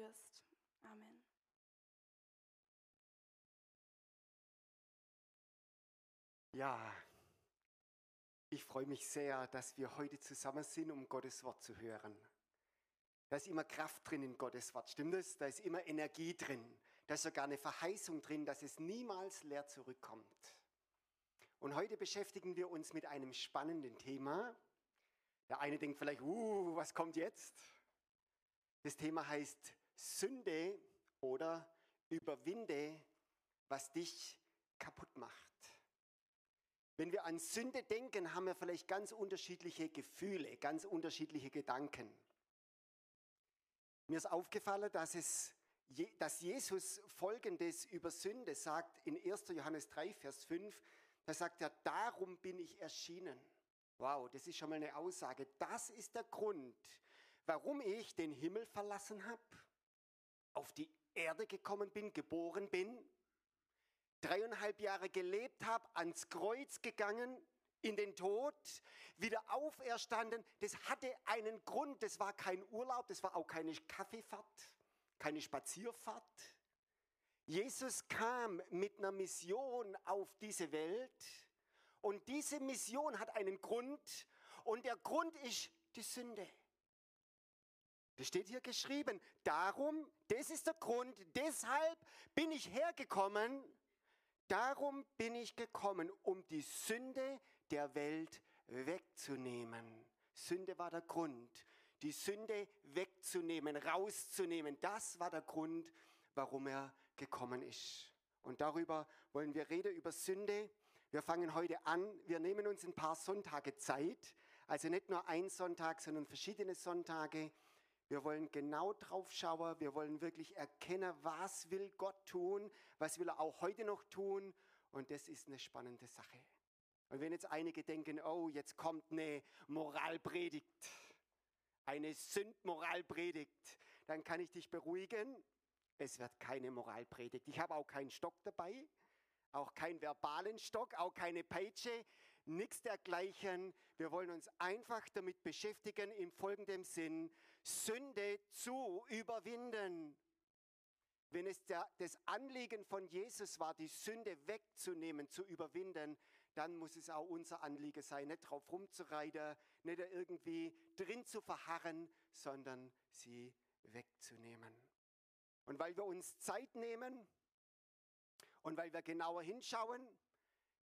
berührst. Amen. Ja, ich freue mich sehr, dass wir heute zusammen sind, um Gottes Wort zu hören. Da ist immer Kraft drin in Gottes Wort, stimmt es? Da ist immer Energie drin. Da ist sogar eine Verheißung drin, dass es niemals leer zurückkommt. Und heute beschäftigen wir uns mit einem spannenden Thema. Der eine denkt vielleicht, uh, was kommt jetzt? Das Thema heißt Sünde oder überwinde, was dich kaputt macht. Wenn wir an Sünde denken, haben wir vielleicht ganz unterschiedliche Gefühle, ganz unterschiedliche Gedanken. Mir ist aufgefallen, dass, es, dass Jesus Folgendes über Sünde sagt in 1. Johannes 3, Vers 5. Da sagt er, darum bin ich erschienen. Wow, das ist schon mal eine Aussage. Das ist der Grund, warum ich den Himmel verlassen habe, auf die Erde gekommen bin, geboren bin dreieinhalb Jahre gelebt habe, ans Kreuz gegangen, in den Tod, wieder auferstanden. Das hatte einen Grund. Das war kein Urlaub, das war auch keine Kaffeefahrt, keine Spazierfahrt. Jesus kam mit einer Mission auf diese Welt und diese Mission hat einen Grund und der Grund ist die Sünde. Das steht hier geschrieben. Darum, das ist der Grund, deshalb bin ich hergekommen, Darum bin ich gekommen, um die Sünde der Welt wegzunehmen. Sünde war der Grund, die Sünde wegzunehmen, rauszunehmen. Das war der Grund, warum er gekommen ist. Und darüber wollen wir reden, über Sünde. Wir fangen heute an. Wir nehmen uns ein paar Sonntage Zeit. Also nicht nur ein Sonntag, sondern verschiedene Sonntage. Wir wollen genau drauf schauen. Wir wollen wirklich erkennen, was will Gott tun, was will er auch heute noch tun. Und das ist eine spannende Sache. Und wenn jetzt einige denken, oh, jetzt kommt eine Moralpredigt, eine Sündmoralpredigt, dann kann ich dich beruhigen. Es wird keine Moralpredigt. Ich habe auch keinen Stock dabei, auch keinen verbalen Stock, auch keine Peitsche nichts dergleichen. Wir wollen uns einfach damit beschäftigen in folgendem Sinn, Sünde zu überwinden. Wenn es der, das Anliegen von Jesus war, die Sünde wegzunehmen, zu überwinden, dann muss es auch unser Anliegen sein, nicht drauf rumzureiten, nicht irgendwie drin zu verharren, sondern sie wegzunehmen. Und weil wir uns Zeit nehmen und weil wir genauer hinschauen,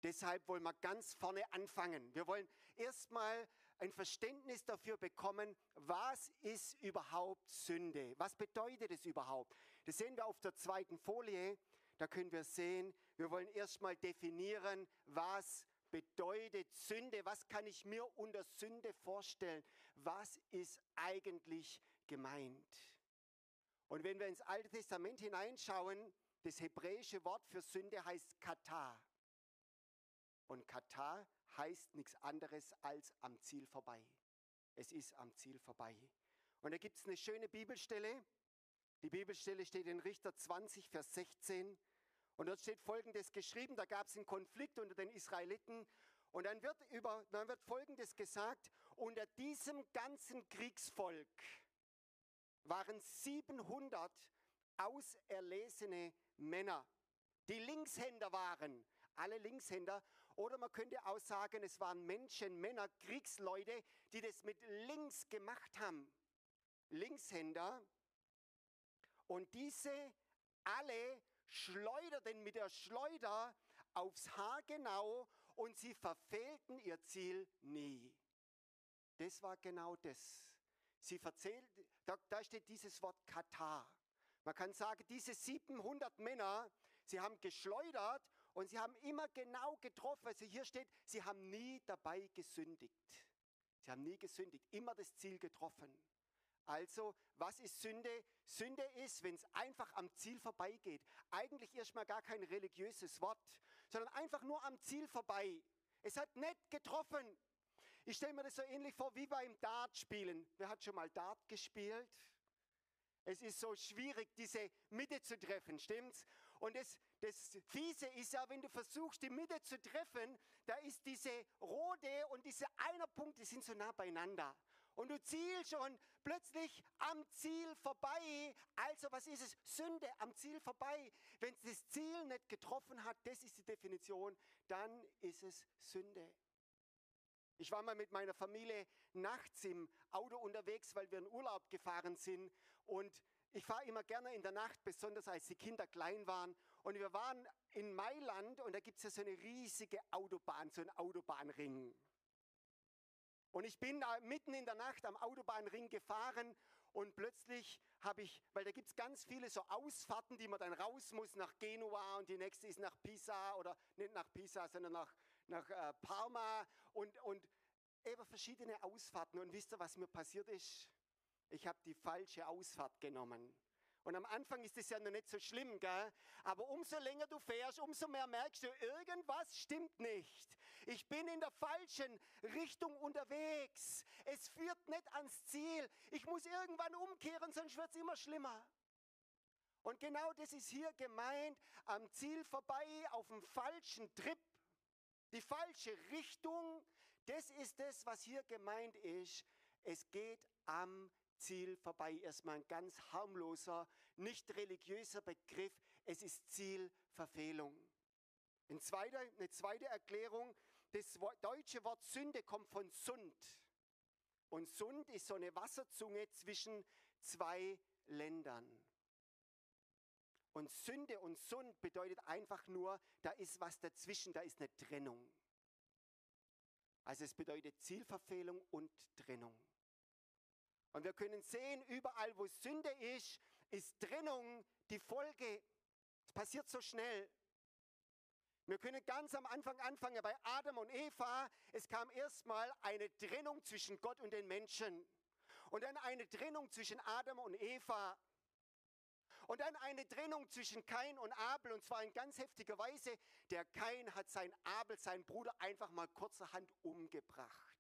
Deshalb wollen wir ganz vorne anfangen. Wir wollen erstmal ein Verständnis dafür bekommen, was ist überhaupt Sünde? Was bedeutet es überhaupt? Das sehen wir auf der zweiten Folie. Da können wir sehen, wir wollen erstmal definieren, was bedeutet Sünde? Was kann ich mir unter Sünde vorstellen? Was ist eigentlich gemeint? Und wenn wir ins Alte Testament hineinschauen, das hebräische Wort für Sünde heißt Kata. Und Katar heißt nichts anderes als am Ziel vorbei. Es ist am Ziel vorbei. Und da gibt es eine schöne Bibelstelle. Die Bibelstelle steht in Richter 20, Vers 16. Und dort steht Folgendes geschrieben. Da gab es einen Konflikt unter den Israeliten. Und dann wird, über, dann wird Folgendes gesagt. Unter diesem ganzen Kriegsvolk waren 700 auserlesene Männer, die Linkshänder waren. Alle Linkshänder oder man könnte auch sagen, es waren Menschen, Männer, Kriegsleute, die das mit links gemacht haben. Linkshänder. Und diese alle schleuderten mit der Schleuder aufs Haar genau und sie verfehlten ihr Ziel nie. Das war genau das. Sie verzählt, da, da steht dieses Wort Katar. Man kann sagen, diese 700 Männer, sie haben geschleudert und sie haben immer genau getroffen. Also hier steht, sie haben nie dabei gesündigt. Sie haben nie gesündigt, immer das Ziel getroffen. Also, was ist Sünde? Sünde ist, wenn es einfach am Ziel vorbeigeht. Eigentlich erstmal gar kein religiöses Wort, sondern einfach nur am Ziel vorbei. Es hat nicht getroffen. Ich stelle mir das so ähnlich vor wie beim Dart spielen. Wer hat schon mal Dart gespielt? Es ist so schwierig, diese Mitte zu treffen, stimmt's? Und das, das Fiese ist ja, wenn du versuchst, die Mitte zu treffen, da ist diese rote und dieser einer Punkt, die sind so nah beieinander. Und du zielst schon plötzlich am Ziel vorbei. Also was ist es? Sünde am Ziel vorbei. Wenn es das Ziel nicht getroffen hat, das ist die Definition, dann ist es Sünde. Ich war mal mit meiner Familie nachts im Auto unterwegs, weil wir in Urlaub gefahren sind. Und ich fahre immer gerne in der Nacht, besonders als die Kinder klein waren. Und wir waren in Mailand und da gibt es ja so eine riesige Autobahn, so ein Autobahnring. Und ich bin mitten in der Nacht am Autobahnring gefahren und plötzlich habe ich, weil da gibt es ganz viele so Ausfahrten, die man dann raus muss nach Genua und die nächste ist nach Pisa oder nicht nach Pisa, sondern nach, nach äh, Parma und, und eben verschiedene Ausfahrten. Und wisst ihr, was mir passiert ist? Ich habe die falsche Ausfahrt genommen. Und am Anfang ist es ja noch nicht so schlimm, gell? Aber umso länger du fährst, umso mehr merkst du, irgendwas stimmt nicht. Ich bin in der falschen Richtung unterwegs. Es führt nicht ans Ziel. Ich muss irgendwann umkehren, sonst wird es immer schlimmer. Und genau das ist hier gemeint, am Ziel vorbei, auf dem falschen Trip, die falsche Richtung. Das ist das, was hier gemeint ist. Es geht am Ziel vorbei. Erstmal ein ganz harmloser, nicht religiöser Begriff. Es ist Zielverfehlung. Ein zweiter, eine zweite Erklärung, das deutsche Wort Sünde kommt von Sund. Und Sund ist so eine Wasserzunge zwischen zwei Ländern. Und Sünde und Sund bedeutet einfach nur, da ist was dazwischen, da ist eine Trennung. Also es bedeutet Zielverfehlung und Trennung. Und wir können sehen, überall wo Sünde ist, ist Trennung die Folge. Es passiert so schnell. Wir können ganz am Anfang anfangen bei Adam und Eva. Es kam erstmal eine Trennung zwischen Gott und den Menschen. Und dann eine Trennung zwischen Adam und Eva. Und dann eine Trennung zwischen Kain und Abel, und zwar in ganz heftiger Weise. Der Kain hat sein Abel, seinen Bruder, einfach mal kurzerhand umgebracht.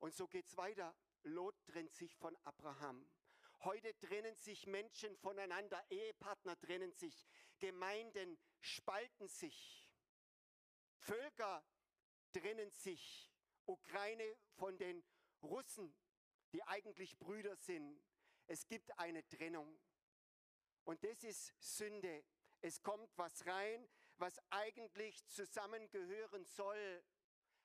Und so geht es weiter. Lot trennt sich von Abraham. Heute trennen sich Menschen voneinander, Ehepartner trennen sich, Gemeinden spalten sich, Völker trennen sich, Ukraine von den Russen, die eigentlich Brüder sind. Es gibt eine Trennung. Und das ist Sünde. Es kommt was rein, was eigentlich zusammengehören soll.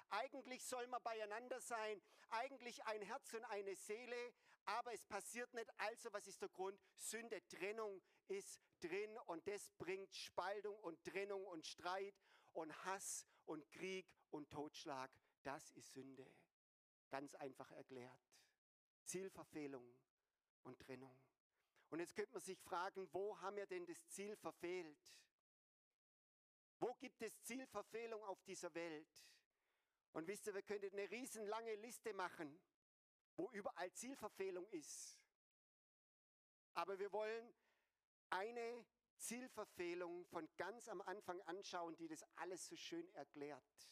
Eigentlich soll man beieinander sein, eigentlich ein Herz und eine Seele, aber es passiert nicht. Also was ist der Grund? Sünde, Trennung ist drin und das bringt Spaltung und Trennung und Streit und Hass und Krieg und Totschlag. Das ist Sünde. Ganz einfach erklärt. Zielverfehlung und Trennung. Und jetzt könnte man sich fragen, wo haben wir denn das Ziel verfehlt? Wo gibt es Zielverfehlung auf dieser Welt? Und wisst ihr, wir könnten eine riesenlange Liste machen, wo überall Zielverfehlung ist. Aber wir wollen eine Zielverfehlung von ganz am Anfang anschauen, die das alles so schön erklärt.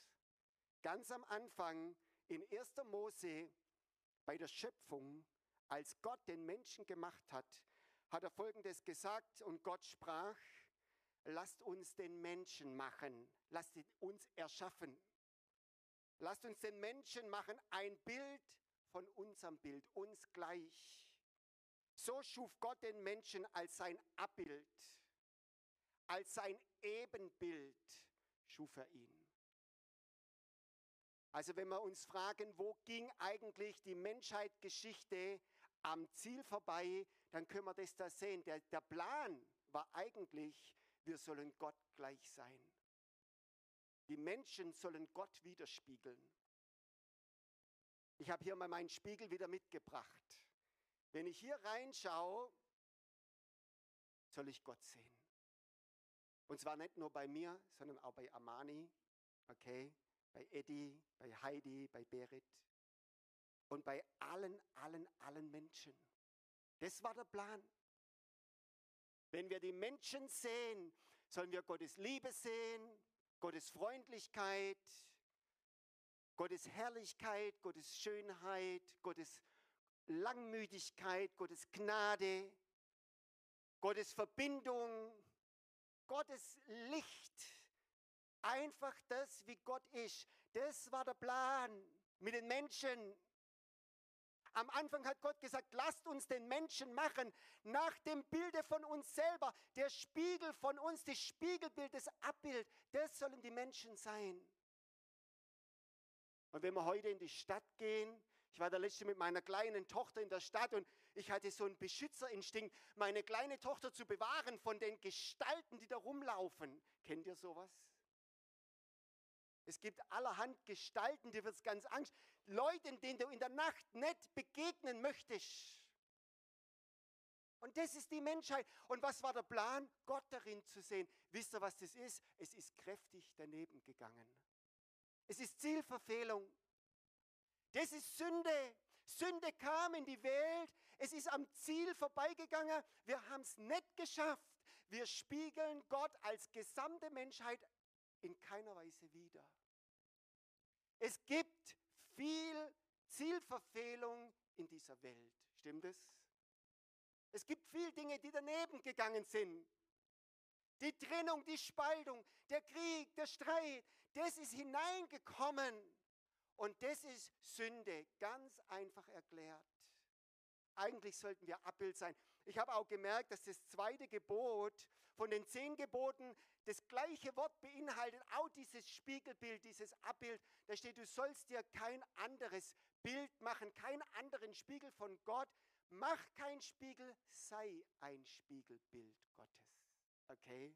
Ganz am Anfang in 1. Mose bei der Schöpfung, als Gott den Menschen gemacht hat, hat er Folgendes gesagt und Gott sprach, lasst uns den Menschen machen, lasst uns erschaffen. Lasst uns den Menschen machen, ein Bild von unserem Bild, uns gleich. So schuf Gott den Menschen als sein Abbild, als sein Ebenbild schuf er ihn. Also wenn wir uns fragen, wo ging eigentlich die Menschheitsgeschichte am Ziel vorbei, dann können wir das da sehen. Der, der Plan war eigentlich, wir sollen Gott gleich sein. Die Menschen sollen Gott widerspiegeln. Ich habe hier mal meinen Spiegel wieder mitgebracht. Wenn ich hier reinschaue, soll ich Gott sehen. Und zwar nicht nur bei mir, sondern auch bei Amani, okay, bei Eddie, bei Heidi, bei Berit und bei allen, allen, allen Menschen. Das war der Plan. Wenn wir die Menschen sehen, sollen wir Gottes Liebe sehen, Gottes Freundlichkeit, Gottes Herrlichkeit, Gottes Schönheit, Gottes Langmütigkeit, Gottes Gnade, Gottes Verbindung, Gottes Licht. Einfach das, wie Gott ist. Das war der Plan mit den Menschen. Am Anfang hat Gott gesagt, lasst uns den Menschen machen nach dem Bilde von uns selber. Der Spiegel von uns, das Spiegelbild, das Abbild, das sollen die Menschen sein. Und wenn wir heute in die Stadt gehen, ich war der letzte mit meiner kleinen Tochter in der Stadt und ich hatte so einen Beschützerinstinkt, meine kleine Tochter zu bewahren von den Gestalten, die da rumlaufen. Kennt ihr sowas? Es gibt allerhand Gestalten, die wird ganz Angst. Leuten, denen du in der Nacht nicht begegnen möchtest. Und das ist die Menschheit. Und was war der Plan? Gott darin zu sehen. Wisst ihr, was das ist? Es ist kräftig daneben gegangen. Es ist Zielverfehlung. Das ist Sünde. Sünde kam in die Welt. Es ist am Ziel vorbeigegangen. Wir haben es nicht geschafft. Wir spiegeln Gott als gesamte Menschheit in keiner Weise wider. Es gibt viel Zielverfehlung in dieser Welt. Stimmt es? Es gibt viel Dinge, die daneben gegangen sind. Die Trennung, die Spaltung, der Krieg, der Streit, das ist hineingekommen. Und das ist Sünde, ganz einfach erklärt. Eigentlich sollten wir Abbild sein. Ich habe auch gemerkt, dass das zweite Gebot von den zehn Geboten das gleiche Wort beinhaltet, auch dieses Spiegelbild, dieses Abbild. Da steht, du sollst dir kein anderes Bild machen, keinen anderen Spiegel von Gott. Mach kein Spiegel, sei ein Spiegelbild Gottes. Okay?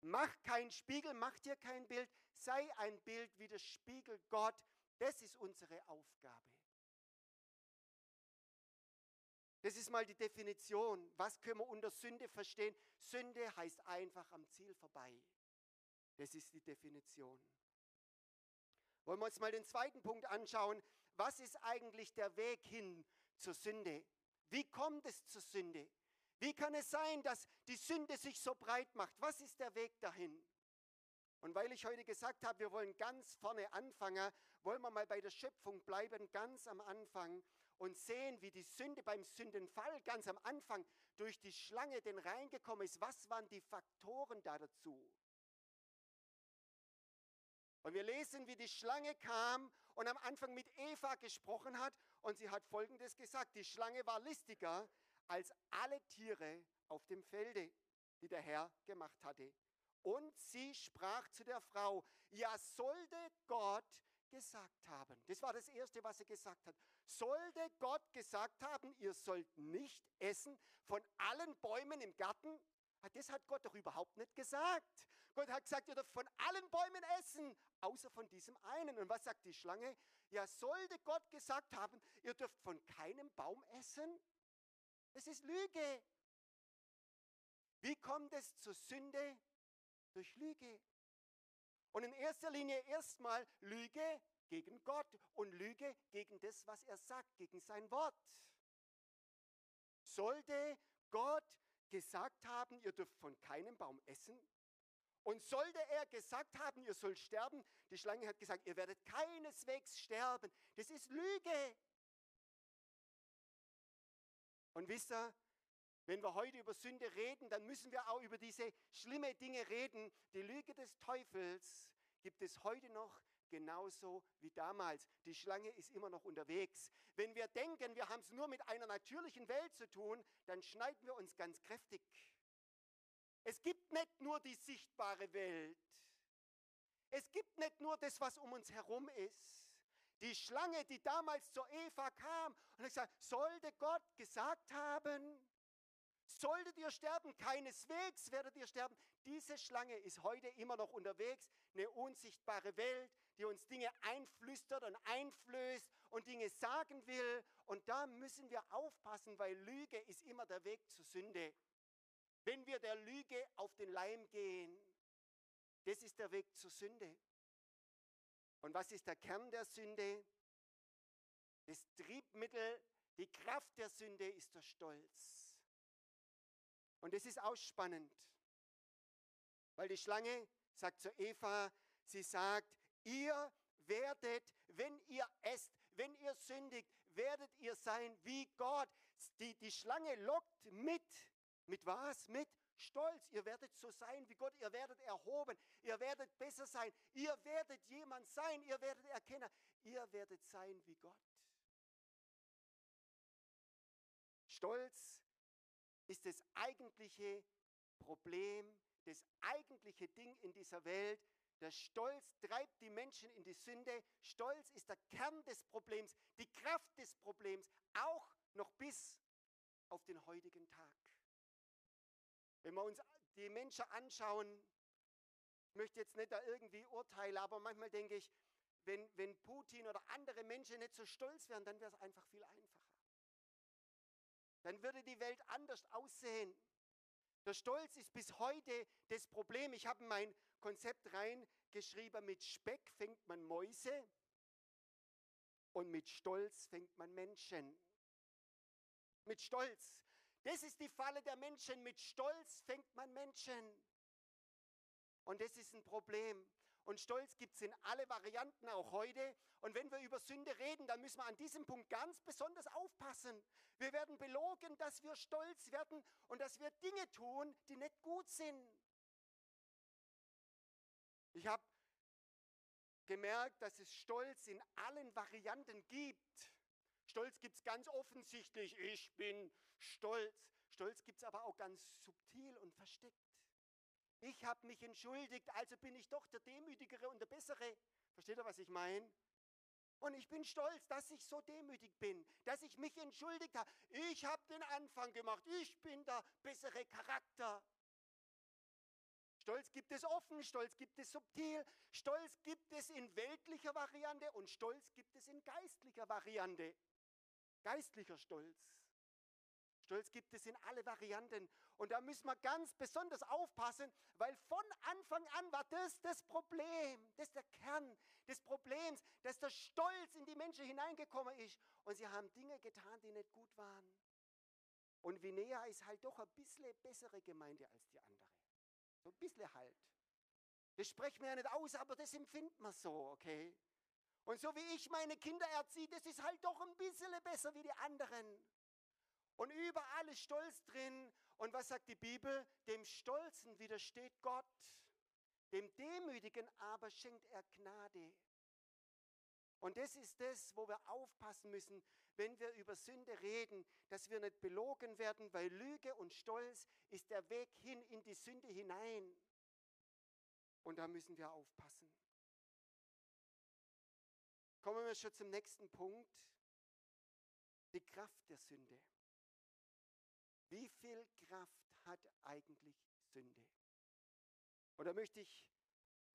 Mach kein Spiegel, mach dir kein Bild, sei ein Bild wie das Spiegel Gott. Das ist unsere Aufgabe. Das ist mal die Definition. Was können wir unter Sünde verstehen? Sünde heißt einfach am Ziel vorbei. Das ist die Definition. Wollen wir uns mal den zweiten Punkt anschauen. Was ist eigentlich der Weg hin zur Sünde? Wie kommt es zur Sünde? Wie kann es sein, dass die Sünde sich so breit macht? Was ist der Weg dahin? Und weil ich heute gesagt habe, wir wollen ganz vorne anfangen, wollen wir mal bei der Schöpfung bleiben, ganz am Anfang und sehen, wie die Sünde beim Sündenfall ganz am Anfang durch die Schlange denn reingekommen ist. Was waren die Faktoren da dazu? Und wir lesen, wie die Schlange kam und am Anfang mit Eva gesprochen hat und sie hat Folgendes gesagt, die Schlange war listiger als alle Tiere auf dem Felde, die der Herr gemacht hatte. Und sie sprach zu der Frau, ja sollte Gott gesagt haben. Das war das Erste, was er gesagt hat. Sollte Gott gesagt haben, ihr sollt nicht essen von allen Bäumen im Garten? Ah, das hat Gott doch überhaupt nicht gesagt. Gott hat gesagt, ihr dürft von allen Bäumen essen, außer von diesem einen. Und was sagt die Schlange? Ja, sollte Gott gesagt haben, ihr dürft von keinem Baum essen? Das ist Lüge. Wie kommt es zur Sünde? Durch Lüge. Und in erster Linie erstmal Lüge gegen Gott und Lüge gegen das, was er sagt, gegen sein Wort. Sollte Gott gesagt haben, ihr dürft von keinem Baum essen? Und sollte er gesagt haben, ihr sollt sterben? Die Schlange hat gesagt, ihr werdet keineswegs sterben. Das ist Lüge. Und wisst ihr, wenn wir heute über Sünde reden, dann müssen wir auch über diese schlimme Dinge reden. Die Lüge des Teufels gibt es heute noch genauso wie damals. Die Schlange ist immer noch unterwegs. Wenn wir denken, wir haben es nur mit einer natürlichen Welt zu tun, dann schneiden wir uns ganz kräftig. Es gibt nicht nur die sichtbare Welt. Es gibt nicht nur das, was um uns herum ist. Die Schlange, die damals zur Eva kam und hat gesagt, sollte Gott gesagt haben, Solltet ihr sterben, keineswegs werdet ihr sterben. Diese Schlange ist heute immer noch unterwegs, eine unsichtbare Welt, die uns Dinge einflüstert und einflößt und Dinge sagen will. Und da müssen wir aufpassen, weil Lüge ist immer der Weg zur Sünde. Wenn wir der Lüge auf den Leim gehen, das ist der Weg zur Sünde. Und was ist der Kern der Sünde? Das Triebmittel, die Kraft der Sünde ist der Stolz. Und es ist ausspannend, weil die Schlange sagt zu Eva, sie sagt, ihr werdet, wenn ihr esst, wenn ihr sündigt, werdet ihr sein wie Gott. Die, die Schlange lockt mit, mit was? Mit Stolz. Ihr werdet so sein wie Gott, ihr werdet erhoben, ihr werdet besser sein, ihr werdet jemand sein, ihr werdet erkennen, ihr werdet sein wie Gott. Stolz ist das eigentliche Problem, das eigentliche Ding in dieser Welt. Der Stolz treibt die Menschen in die Sünde. Stolz ist der Kern des Problems, die Kraft des Problems, auch noch bis auf den heutigen Tag. Wenn wir uns die Menschen anschauen, ich möchte jetzt nicht da irgendwie urteilen, aber manchmal denke ich, wenn, wenn Putin oder andere Menschen nicht so stolz wären, dann wäre es einfach viel einfacher. Dann würde die Welt anders aussehen. Der Stolz ist bis heute das Problem. Ich habe mein Konzept reingeschrieben, mit Speck fängt man Mäuse und mit Stolz fängt man Menschen. Mit Stolz. Das ist die Falle der Menschen. Mit Stolz fängt man Menschen. Und das ist ein Problem. Und Stolz gibt es in alle Varianten, auch heute. Und wenn wir über Sünde reden, dann müssen wir an diesem Punkt ganz besonders aufpassen. Wir werden belogen, dass wir stolz werden und dass wir Dinge tun, die nicht gut sind. Ich habe gemerkt, dass es Stolz in allen Varianten gibt. Stolz gibt es ganz offensichtlich, ich bin stolz. Stolz gibt es aber auch ganz subtil und versteckt. Ich habe mich entschuldigt, also bin ich doch der Demütigere und der Bessere. Versteht ihr, was ich meine? Und ich bin stolz, dass ich so demütig bin, dass ich mich entschuldigt habe. Ich habe den Anfang gemacht. Ich bin der bessere Charakter. Stolz gibt es offen, Stolz gibt es subtil, Stolz gibt es in weltlicher Variante und Stolz gibt es in geistlicher Variante. Geistlicher Stolz. Stolz gibt es in alle Varianten. Und da müssen wir ganz besonders aufpassen, weil von Anfang an war das das Problem, das ist der Kern des Problems, dass der Stolz in die Menschen hineingekommen ist. Und sie haben Dinge getan, die nicht gut waren. Und Vinea ist halt doch ein bisschen bessere Gemeinde als die andere. So ein bisschen halt. Das sprechen wir ja nicht aus, aber das empfindet man so, okay? Und so wie ich meine Kinder erziehe, das ist halt doch ein bisschen besser wie die anderen. Und überall ist Stolz drin. Und was sagt die Bibel? Dem Stolzen widersteht Gott. Dem Demütigen aber schenkt er Gnade. Und das ist das, wo wir aufpassen müssen, wenn wir über Sünde reden, dass wir nicht belogen werden, weil Lüge und Stolz ist der Weg hin in die Sünde hinein. Und da müssen wir aufpassen. Kommen wir schon zum nächsten Punkt. Die Kraft der Sünde. Wie viel Kraft hat eigentlich Sünde? Und da möchte ich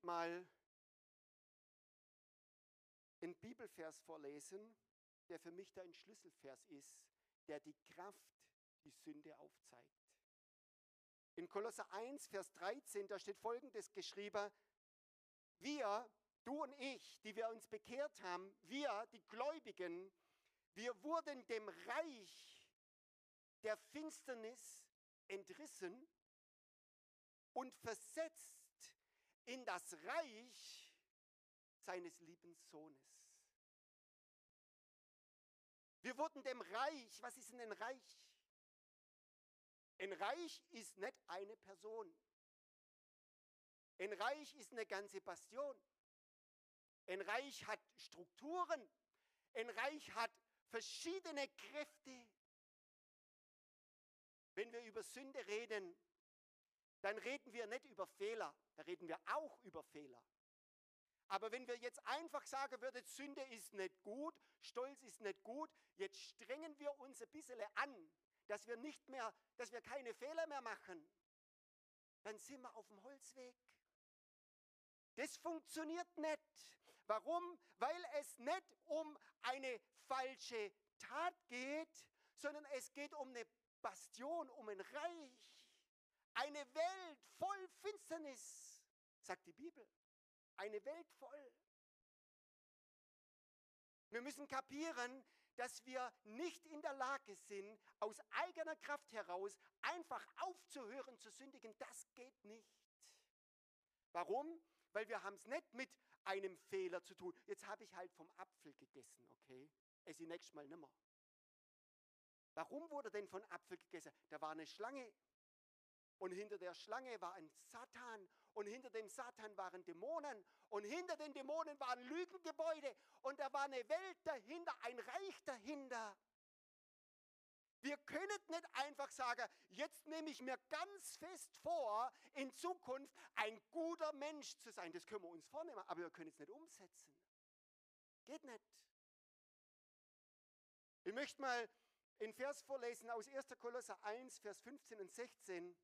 mal einen Bibelvers vorlesen, der für mich da ein Schlüsselvers ist, der die Kraft, die Sünde aufzeigt. In Kolosser 1, Vers 13, da steht folgendes geschrieben, wir, du und ich, die wir uns bekehrt haben, wir, die Gläubigen, wir wurden dem Reich der Finsternis entrissen und versetzt in das Reich seines lieben Sohnes. Wir wurden dem Reich, was ist denn ein Reich? Ein Reich ist nicht eine Person. Ein Reich ist eine ganze Bastion. Ein Reich hat Strukturen. Ein Reich hat verschiedene Kräfte. Wenn wir über Sünde reden, dann reden wir nicht über Fehler, da reden wir auch über Fehler. Aber wenn wir jetzt einfach sagen würden, Sünde ist nicht gut, Stolz ist nicht gut, jetzt strengen wir uns ein bisschen an, dass wir nicht mehr, dass wir keine Fehler mehr machen, dann sind wir auf dem Holzweg. Das funktioniert nicht. Warum? Weil es nicht um eine falsche Tat geht, sondern es geht um eine Bastion, um ein Reich. Eine Welt voll Finsternis, sagt die Bibel. Eine Welt voll. Wir müssen kapieren, dass wir nicht in der Lage sind, aus eigener Kraft heraus einfach aufzuhören zu sündigen. Das geht nicht. Warum? Weil wir haben es nicht mit einem Fehler zu tun. Jetzt habe ich halt vom Apfel gegessen, okay? Es ist nächstes Mal nimmer. Warum wurde denn von Apfel gegessen? Da war eine Schlange. Und hinter der Schlange war ein Satan. Und hinter dem Satan waren Dämonen. Und hinter den Dämonen waren Lügengebäude. Und da war eine Welt dahinter, ein Reich dahinter. Wir können nicht einfach sagen, jetzt nehme ich mir ganz fest vor, in Zukunft ein guter Mensch zu sein. Das können wir uns vornehmen, aber wir können es nicht umsetzen. Geht nicht. Ich möchte mal in Vers vorlesen aus 1. Kolosser 1, Vers 15 und 16.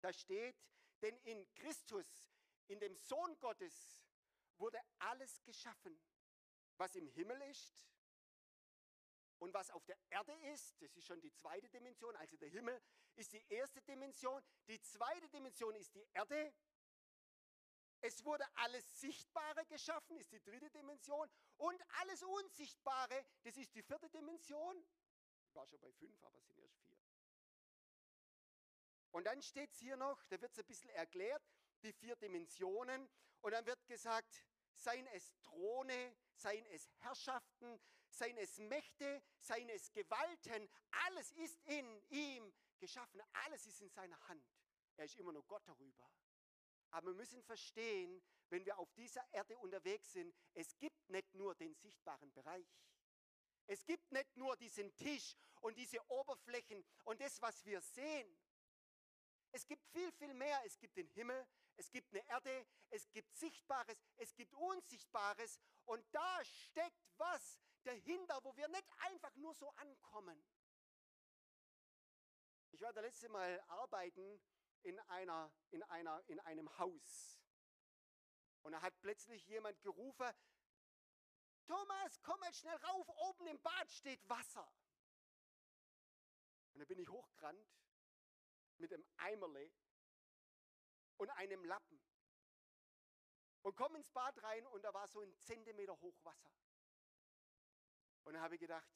Da steht, denn in Christus, in dem Sohn Gottes, wurde alles geschaffen, was im Himmel ist und was auf der Erde ist. Das ist schon die zweite Dimension. Also der Himmel ist die erste Dimension. Die zweite Dimension ist die Erde. Es wurde alles Sichtbare geschaffen, ist die dritte Dimension. Und alles Unsichtbare, das ist die vierte Dimension. War schon bei fünf, aber es sind erst vier. Und dann steht es hier noch, da wird es ein bisschen erklärt, die vier Dimensionen. Und dann wird gesagt, seien es Throne, seien es Herrschaften, seien es Mächte, seien es Gewalten, alles ist in ihm geschaffen, alles ist in seiner Hand. Er ist immer nur Gott darüber. Aber wir müssen verstehen, wenn wir auf dieser Erde unterwegs sind, es gibt nicht nur den sichtbaren Bereich. Es gibt nicht nur diesen Tisch und diese Oberflächen und das, was wir sehen. Es gibt viel, viel mehr. Es gibt den Himmel, es gibt eine Erde, es gibt Sichtbares, es gibt Unsichtbares und da steckt was dahinter, wo wir nicht einfach nur so ankommen. Ich war das letzte Mal arbeiten in, einer, in, einer, in einem Haus. Und da hat plötzlich jemand gerufen, Thomas, komm mal schnell rauf, oben im Bad steht Wasser. Und da bin ich hochgerannt mit einem Eimerle und einem Lappen. Und komme ins Bad rein und da war so ein Zentimeter hoch Wasser. Und dann habe ich gedacht,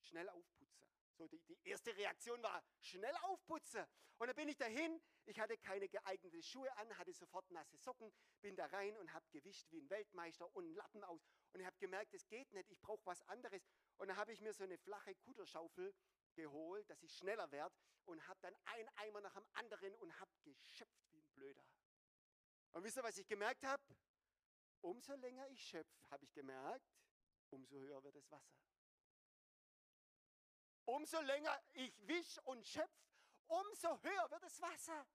schnell aufputzen. So die, die erste Reaktion war, schnell aufputzen. Und dann bin ich dahin, ich hatte keine geeigneten Schuhe an, hatte sofort nasse Socken, bin da rein und habe gewischt wie ein Weltmeister und einen Lappen aus. Und ich habe gemerkt, es geht nicht, ich brauche was anderes. Und dann habe ich mir so eine flache Kutterschaufel geholt, dass ich schneller werde und habe dann ein Eimer nach dem anderen und habe geschöpft wie ein Blöder. Und wisst ihr, was ich gemerkt habe? Umso länger ich schöpfe, habe ich gemerkt, umso höher wird das Wasser. Umso länger ich wisch und schöpfe, umso höher wird das Wasser.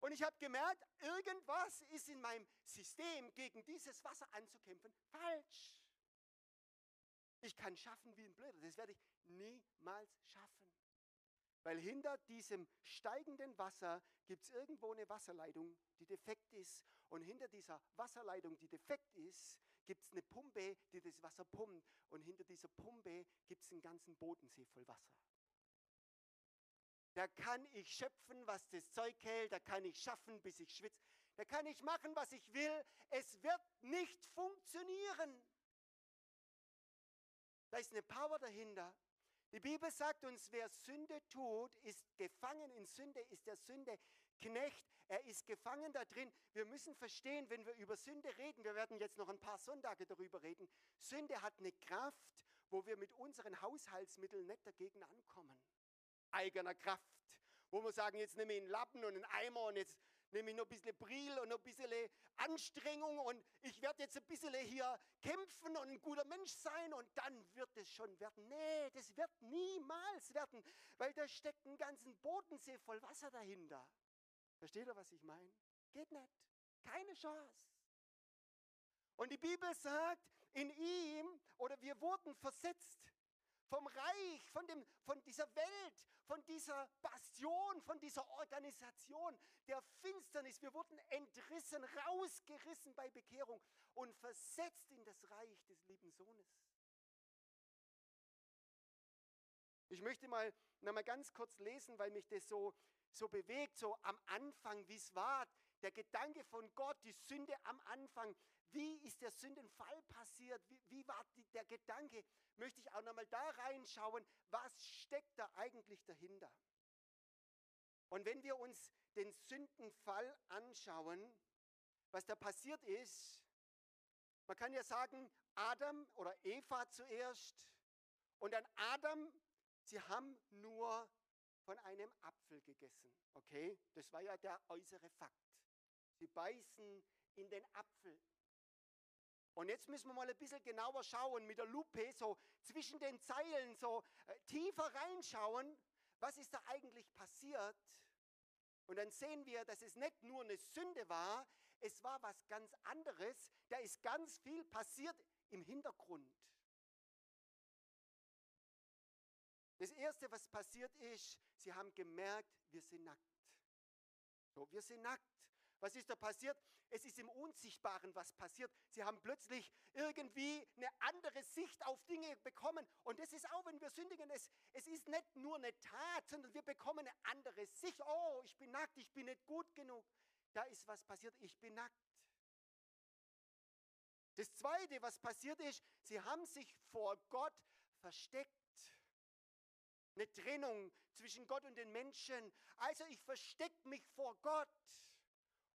Und ich habe gemerkt, irgendwas ist in meinem System, gegen dieses Wasser anzukämpfen, falsch. Ich kann schaffen wie ein Blöder. Das werde ich niemals schaffen. Weil hinter diesem steigenden Wasser gibt es irgendwo eine Wasserleitung, die defekt ist. Und hinter dieser Wasserleitung, die defekt ist, gibt es eine Pumpe, die das Wasser pumpt. Und hinter dieser Pumpe gibt es einen ganzen Bodensee voll Wasser. Da kann ich schöpfen, was das Zeug hält. Da kann ich schaffen, bis ich schwitze. Da kann ich machen, was ich will. Es wird nicht funktionieren. Da ist eine Power dahinter. Die Bibel sagt uns, wer Sünde tut, ist gefangen in Sünde, ist der Sünde Knecht. Er ist gefangen da drin. Wir müssen verstehen, wenn wir über Sünde reden, wir werden jetzt noch ein paar Sonntage darüber reden. Sünde hat eine Kraft, wo wir mit unseren Haushaltsmitteln nicht dagegen ankommen. Eigener Kraft. Wo wir sagen, jetzt nehme ich einen Lappen und einen Eimer und jetzt nehme ich noch ein bisschen Bril und noch ein bisschen Anstrengung und ich werde jetzt ein bisschen hier kämpfen und ein guter Mensch sein und dann wird es schon werden. Nee, das wird niemals werden, weil da steckt ein ganzen Bodensee voll Wasser dahinter. Versteht ihr, was ich meine? Geht nicht. Keine Chance. Und die Bibel sagt, in ihm oder wir wurden versetzt vom Reich, von, dem, von dieser Welt, von dieser Bastion, von dieser Organisation der Finsternis. Wir wurden entrissen, rausgerissen bei Bekehrung und versetzt in das Reich des lieben Sohnes. Ich möchte mal, noch mal ganz kurz lesen, weil mich das so, so bewegt, so am Anfang, wie es war. Der Gedanke von Gott, die Sünde am Anfang. Wie ist der Sündenfall passiert? Wie, wie war die, der Gedanke? Möchte ich auch nochmal da reinschauen, was steckt da eigentlich dahinter? Und wenn wir uns den Sündenfall anschauen, was da passiert ist, man kann ja sagen, Adam oder Eva zuerst und dann Adam, sie haben nur von einem Apfel gegessen. Okay, das war ja der äußere Fakt. Sie beißen in den Apfel. Und jetzt müssen wir mal ein bisschen genauer schauen, mit der Lupe so zwischen den Zeilen so äh, tiefer reinschauen, was ist da eigentlich passiert? Und dann sehen wir, dass es nicht nur eine Sünde war, es war was ganz anderes. Da ist ganz viel passiert im Hintergrund. Das Erste, was passiert ist, sie haben gemerkt, wir sind nackt. So, wir sind nackt. Was ist da passiert? Es ist im Unsichtbaren was passiert. Sie haben plötzlich irgendwie eine andere Sicht auf Dinge bekommen. Und das ist auch, wenn wir sündigen, es, es ist nicht nur eine Tat, sondern wir bekommen eine andere Sicht. Oh, ich bin nackt, ich bin nicht gut genug. Da ist was passiert, ich bin nackt. Das Zweite, was passiert ist, sie haben sich vor Gott versteckt. Eine Trennung zwischen Gott und den Menschen. Also ich verstecke mich vor Gott.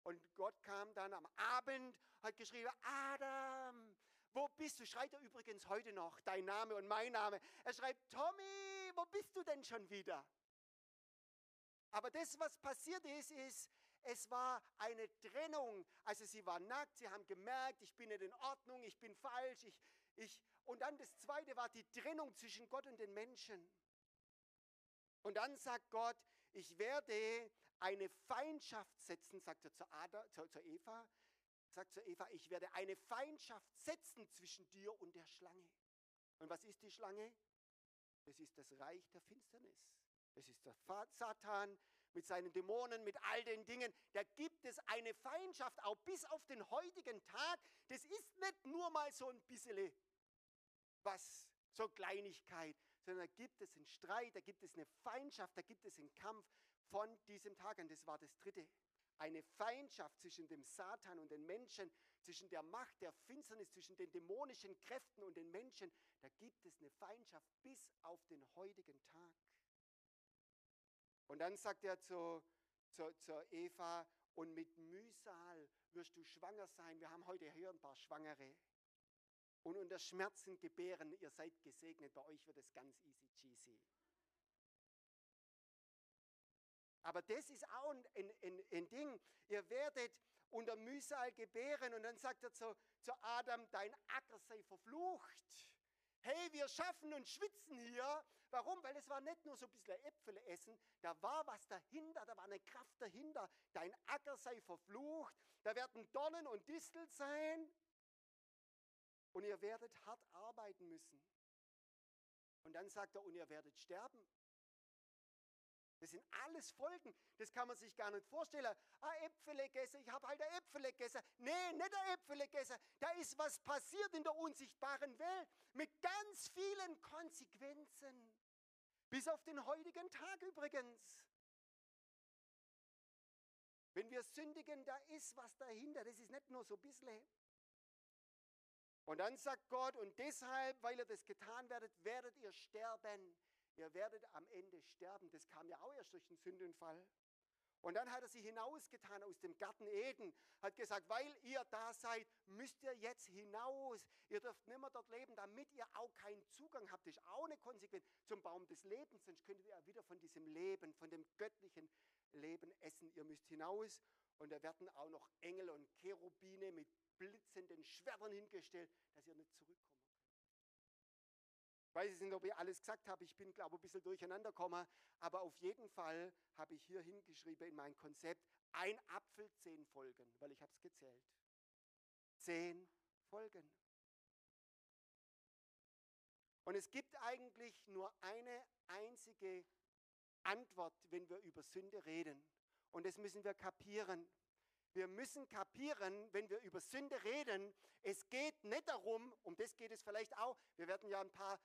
Und Gott kam dann am Abend, hat geschrieben, Adam, wo bist du? Schreit er übrigens heute noch, dein Name und mein Name. Er schreibt, Tommy, wo bist du denn schon wieder? Aber das, was passiert ist, ist, es war eine Trennung. Also sie waren nackt, sie haben gemerkt, ich bin nicht in Ordnung, ich bin falsch. Ich, ich. Und dann das Zweite war die Trennung zwischen Gott und den Menschen. Und dann sagt Gott, ich werde eine Feindschaft setzen, sagt er zu, Ada, zu, zu Eva, sagt zu Eva, ich werde eine Feindschaft setzen zwischen dir und der Schlange. Und was ist die Schlange? Das ist das Reich der Finsternis. Das ist der Satan mit seinen Dämonen, mit all den Dingen. Da gibt es eine Feindschaft, auch bis auf den heutigen Tag. Das ist nicht nur mal so ein bisschen was, so Kleinigkeit, sondern da gibt es einen Streit, da gibt es eine Feindschaft, da gibt es einen Kampf von diesem Tag an. Das war das dritte. Eine Feindschaft zwischen dem Satan und den Menschen, zwischen der Macht der Finsternis, zwischen den dämonischen Kräften und den Menschen. Da gibt es eine Feindschaft bis auf den heutigen Tag. Und dann sagt er zu, zu, zu Eva, und mit Mühsal wirst du schwanger sein. Wir haben heute hier ein paar Schwangere. Und unter Schmerzen gebären, ihr seid gesegnet, bei euch wird es ganz easy cheesy. Aber das ist auch ein, ein, ein, Ding. Ihr werdet unter Mühsal gebären. Und dann sagt er zu, zu Adam, dein Acker sei verflucht. Hey, wir schaffen und schwitzen hier. Warum? Weil es war nicht nur so ein bisschen Äpfel essen, da war was dahinter, da war eine Kraft dahinter. Dein Acker sei verflucht, da werden Dornen und Distel sein und ihr werdet hart arbeiten müssen. Und dann sagt er, und ihr werdet sterben. Das sind alles Folgen. Das kann man sich gar nicht vorstellen. Ah, Äpfel gegessen, ich habe halt Äpfel gegessen. Nee, nicht Äpfel gegessen. Da ist was passiert in der unsichtbaren Welt mit ganz vielen Konsequenzen. Bis auf den heutigen Tag übrigens. Wenn wir sündigen, da ist was dahinter. Das ist nicht nur so ein bisschen. Und dann sagt Gott, und deshalb, weil ihr das getan werdet, werdet ihr sterben ihr werdet am Ende sterben. Das kam ja auch erst durch den Sündenfall. Und dann hat er sie hinausgetan aus dem Garten Eden, hat gesagt, weil ihr da seid, müsst ihr jetzt hinaus. Ihr dürft nicht mehr dort leben, damit ihr auch keinen Zugang habt. Das ist auch eine Konsequenz zum Baum des Lebens, sonst könntet ihr wieder von diesem Leben, von dem göttlichen Leben essen. Ihr müsst hinaus und da werden auch noch Engel und Cherubine mit blitzenden Schwertern hingestellt, dass ihr nicht zurückkommt. Ich weiß nicht, ob ich alles gesagt habe. Ich bin, glaube ich, ein bisschen durcheinander gekommen. Aber auf jeden Fall habe ich hier hingeschrieben in mein Konzept, ein Apfel, zehn Folgen, weil ich habe es gezählt. Zehn Folgen. Und es gibt eigentlich nur eine einzige Antwort, wenn wir über Sünde reden. Und das müssen wir kapieren. Wir müssen kapieren, wenn wir über Sünde reden, es geht nicht darum, um das geht es vielleicht auch, wir werden ja ein paar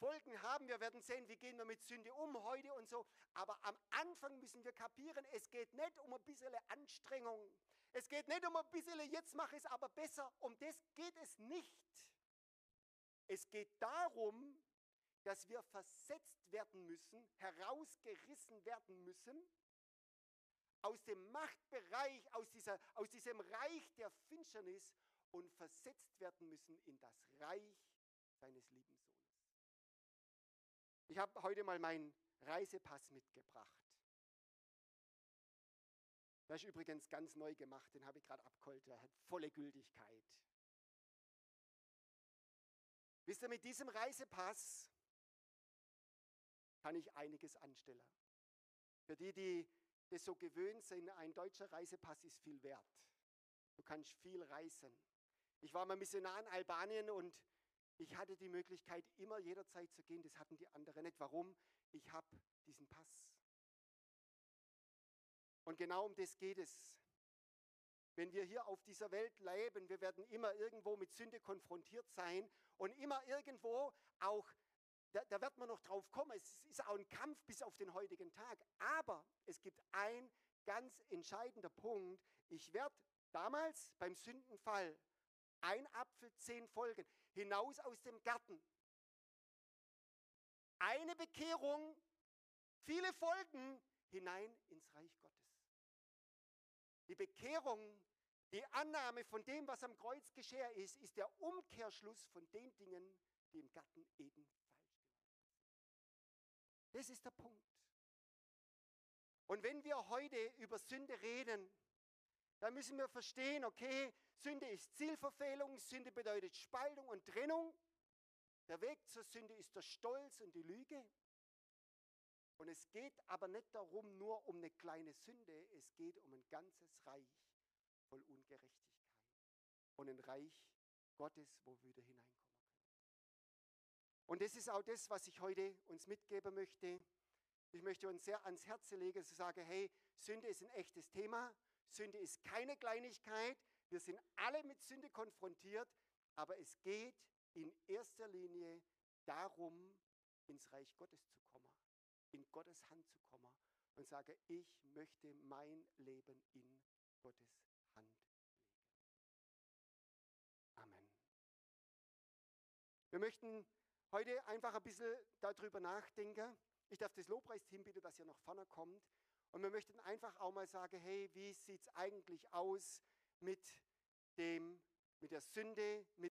Folgen haben. Wir werden sehen, wie gehen wir mit Sünde um heute und so. Aber am Anfang müssen wir kapieren, es geht nicht um ein bisschen Anstrengung. Es geht nicht um ein bisschen, jetzt mache ich es aber besser. Um das geht es nicht. Es geht darum, dass wir versetzt werden müssen, herausgerissen werden müssen aus dem Machtbereich, aus, dieser, aus diesem Reich der Finsternis und versetzt werden müssen in das Reich seines lieben Sohnes. Ich habe heute mal meinen Reisepass mitgebracht. Das ist übrigens ganz neu gemacht, den habe ich gerade abgeholt, der hat volle Gültigkeit. Wisst ihr, mit diesem Reisepass kann ich einiges anstellen. Für die, die das so gewöhnt sind, ein deutscher Reisepass ist viel wert. Du kannst viel reisen. Ich war mal Missionar in Albanien und ich hatte die Möglichkeit, immer jederzeit zu gehen. Das hatten die anderen nicht. Warum? Ich habe diesen Pass. Und genau um das geht es. Wenn wir hier auf dieser Welt leben, wir werden immer irgendwo mit Sünde konfrontiert sein und immer irgendwo auch, da, da wird man noch drauf kommen, es ist auch ein Kampf bis auf den heutigen Tag. Aber es gibt ein ganz entscheidender Punkt. Ich werde damals beim Sündenfall ein Apfel, zehn Folgen, hinaus aus dem Garten. Eine Bekehrung, viele Folgen hinein ins Reich Gottes. Die Bekehrung, die Annahme von dem, was am Kreuz geschehen ist, ist der Umkehrschluss von den Dingen, die im Garten Eden. Das ist der Punkt. Und wenn wir heute über Sünde reden, dann müssen wir verstehen, okay, Sünde ist Zielverfehlung, Sünde bedeutet Spaltung und Trennung. Der Weg zur Sünde ist der Stolz und die Lüge. Und es geht aber nicht darum, nur um eine kleine Sünde, es geht um ein ganzes Reich voll Ungerechtigkeit und ein Reich Gottes, wo wir wieder hineinkommen. Und das ist auch das, was ich heute uns mitgeben möchte. Ich möchte uns sehr ans Herz legen, zu sagen, hey, Sünde ist ein echtes Thema. Sünde ist keine Kleinigkeit. Wir sind alle mit Sünde konfrontiert, aber es geht in erster Linie darum, ins Reich Gottes zu kommen in Gottes Hand zu kommen und sage, ich möchte mein Leben in Gottes Hand legen. Amen. Wir möchten heute einfach ein bisschen darüber nachdenken. Ich darf das Lobpreisteam bitten, dass ihr nach vorne kommt. Und wir möchten einfach auch mal sagen, hey, wie sieht es eigentlich aus mit, dem, mit der Sünde, mit